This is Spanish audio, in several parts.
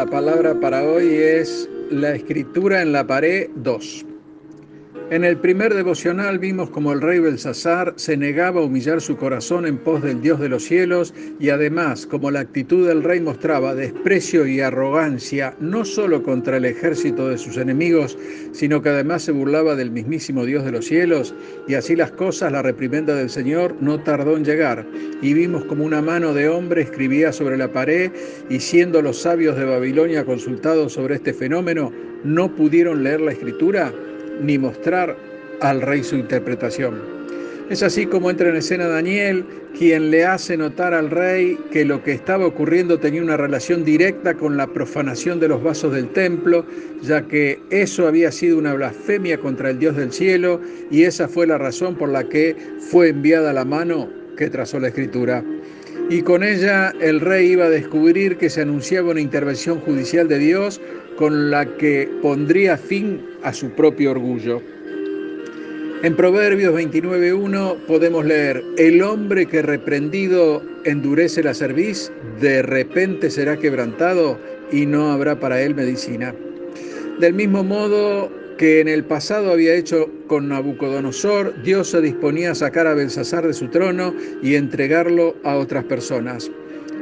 La palabra para hoy es la escritura en la pared 2. En el primer devocional vimos como el rey Belsasar se negaba a humillar su corazón en pos del Dios de los cielos y además como la actitud del rey mostraba desprecio y arrogancia no solo contra el ejército de sus enemigos, sino que además se burlaba del mismísimo Dios de los cielos y así las cosas, la reprimenda del Señor no tardó en llegar. Y vimos como una mano de hombre escribía sobre la pared y siendo los sabios de Babilonia consultados sobre este fenómeno, no pudieron leer la escritura ni mostrar al rey su interpretación. Es así como entra en escena Daniel, quien le hace notar al rey que lo que estaba ocurriendo tenía una relación directa con la profanación de los vasos del templo, ya que eso había sido una blasfemia contra el Dios del cielo y esa fue la razón por la que fue enviada la mano que trazó la escritura. Y con ella el rey iba a descubrir que se anunciaba una intervención judicial de Dios con la que pondría fin a su propio orgullo. En Proverbios 29.1 podemos leer, el hombre que reprendido endurece la cerviz, de repente será quebrantado y no habrá para él medicina. Del mismo modo que en el pasado había hecho con Nabucodonosor, Dios se disponía a sacar a Belsasar de su trono y entregarlo a otras personas.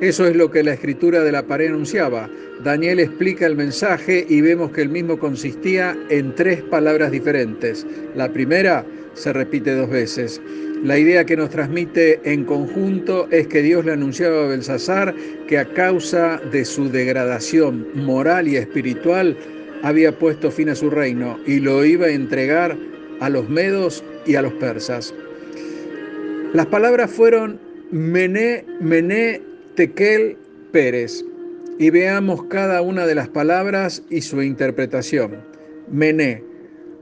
Eso es lo que la escritura de la pared anunciaba. Daniel explica el mensaje y vemos que el mismo consistía en tres palabras diferentes. La primera se repite dos veces. La idea que nos transmite en conjunto es que Dios le anunciaba a Belsasar que a causa de su degradación moral y espiritual había puesto fin a su reino y lo iba a entregar a los medos y a los persas. Las palabras fueron Mené, Mené, Tequel Pérez y veamos cada una de las palabras y su interpretación. Mené,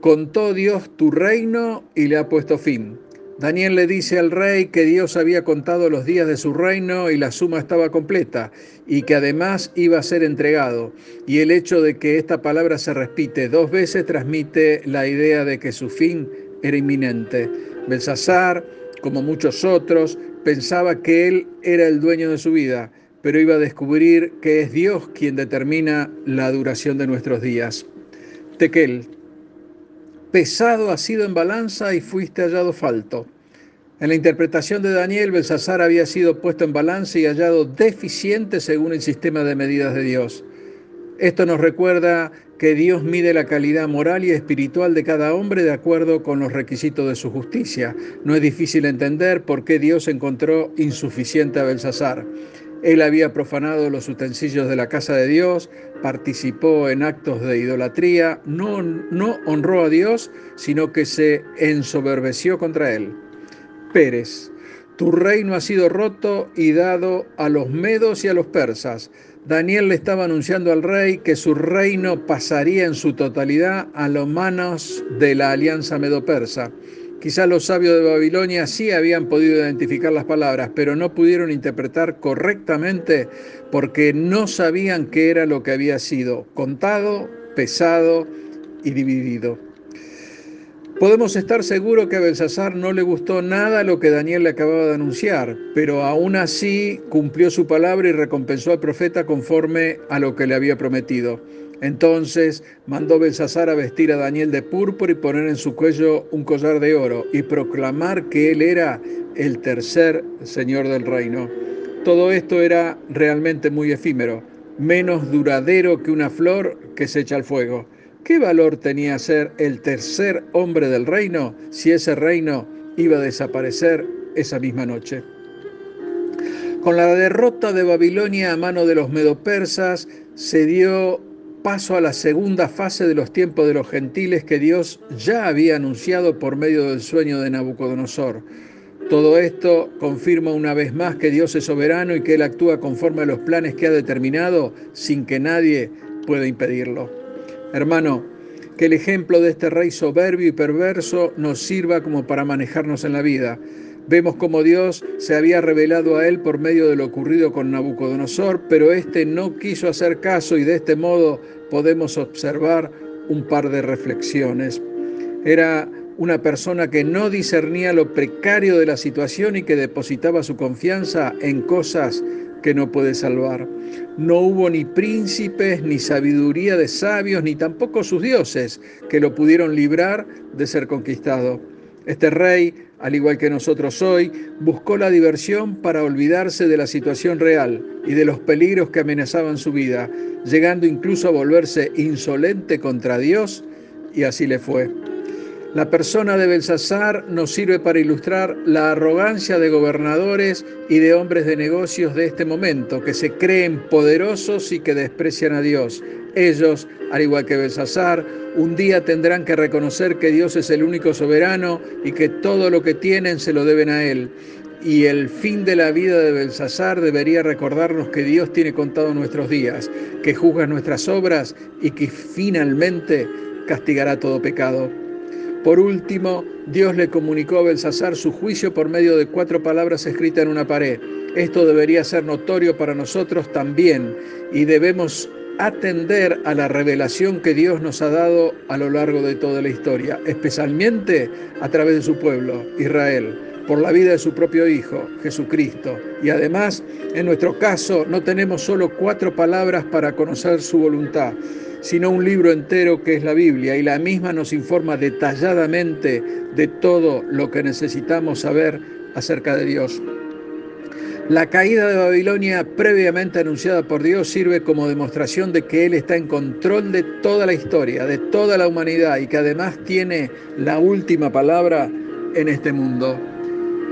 contó Dios tu reino y le ha puesto fin. Daniel le dice al rey que Dios había contado los días de su reino y la suma estaba completa y que además iba a ser entregado. Y el hecho de que esta palabra se repite dos veces transmite la idea de que su fin era inminente. Belsasar, como muchos otros, pensaba que él era el dueño de su vida, pero iba a descubrir que es Dios quien determina la duración de nuestros días. Tequel, pesado ha sido en balanza y fuiste hallado falto. En la interpretación de Daniel, Belsasar había sido puesto en balanza y hallado deficiente según el sistema de medidas de Dios. Esto nos recuerda que Dios mide la calidad moral y espiritual de cada hombre de acuerdo con los requisitos de su justicia. No es difícil entender por qué Dios encontró insuficiente a Belsasar. Él había profanado los utensilios de la casa de Dios, participó en actos de idolatría, no, no honró a Dios, sino que se ensoberbeció contra él. Pérez, tu reino ha sido roto y dado a los medos y a los persas. Daniel le estaba anunciando al rey que su reino pasaría en su totalidad a los manos de la alianza medo-persa. Quizá los sabios de Babilonia sí habían podido identificar las palabras, pero no pudieron interpretar correctamente porque no sabían qué era lo que había sido contado, pesado y dividido. Podemos estar seguros que a Belsasar no le gustó nada lo que Daniel le acababa de anunciar, pero aún así cumplió su palabra y recompensó al profeta conforme a lo que le había prometido. Entonces mandó Belsasar a vestir a Daniel de púrpura y poner en su cuello un collar de oro y proclamar que él era el tercer señor del reino. Todo esto era realmente muy efímero, menos duradero que una flor que se echa al fuego. ¿Qué valor tenía ser el tercer hombre del reino si ese reino iba a desaparecer esa misma noche? Con la derrota de Babilonia a mano de los medopersas se dio paso a la segunda fase de los tiempos de los gentiles que Dios ya había anunciado por medio del sueño de Nabucodonosor. Todo esto confirma una vez más que Dios es soberano y que Él actúa conforme a los planes que ha determinado sin que nadie pueda impedirlo. Hermano, que el ejemplo de este rey soberbio y perverso nos sirva como para manejarnos en la vida. Vemos como Dios se había revelado a él por medio de lo ocurrido con Nabucodonosor, pero éste no quiso hacer caso y de este modo podemos observar un par de reflexiones. Era una persona que no discernía lo precario de la situación y que depositaba su confianza en cosas que no puede salvar. No hubo ni príncipes, ni sabiduría de sabios, ni tampoco sus dioses que lo pudieron librar de ser conquistado. Este rey, al igual que nosotros hoy, buscó la diversión para olvidarse de la situación real y de los peligros que amenazaban su vida, llegando incluso a volverse insolente contra Dios, y así le fue. La persona de Belsasar nos sirve para ilustrar la arrogancia de gobernadores y de hombres de negocios de este momento, que se creen poderosos y que desprecian a Dios. Ellos, al igual que Belsasar, un día tendrán que reconocer que Dios es el único soberano y que todo lo que tienen se lo deben a Él. Y el fin de la vida de Belsasar debería recordarnos que Dios tiene contado nuestros días, que juzga nuestras obras y que finalmente castigará todo pecado. Por último, Dios le comunicó a Belsasar su juicio por medio de cuatro palabras escritas en una pared. Esto debería ser notorio para nosotros también y debemos atender a la revelación que Dios nos ha dado a lo largo de toda la historia, especialmente a través de su pueblo, Israel, por la vida de su propio Hijo, Jesucristo. Y además, en nuestro caso, no tenemos solo cuatro palabras para conocer su voluntad, sino un libro entero que es la Biblia y la misma nos informa detalladamente de todo lo que necesitamos saber acerca de Dios. La caída de Babilonia previamente anunciada por Dios sirve como demostración de que Él está en control de toda la historia, de toda la humanidad y que además tiene la última palabra en este mundo.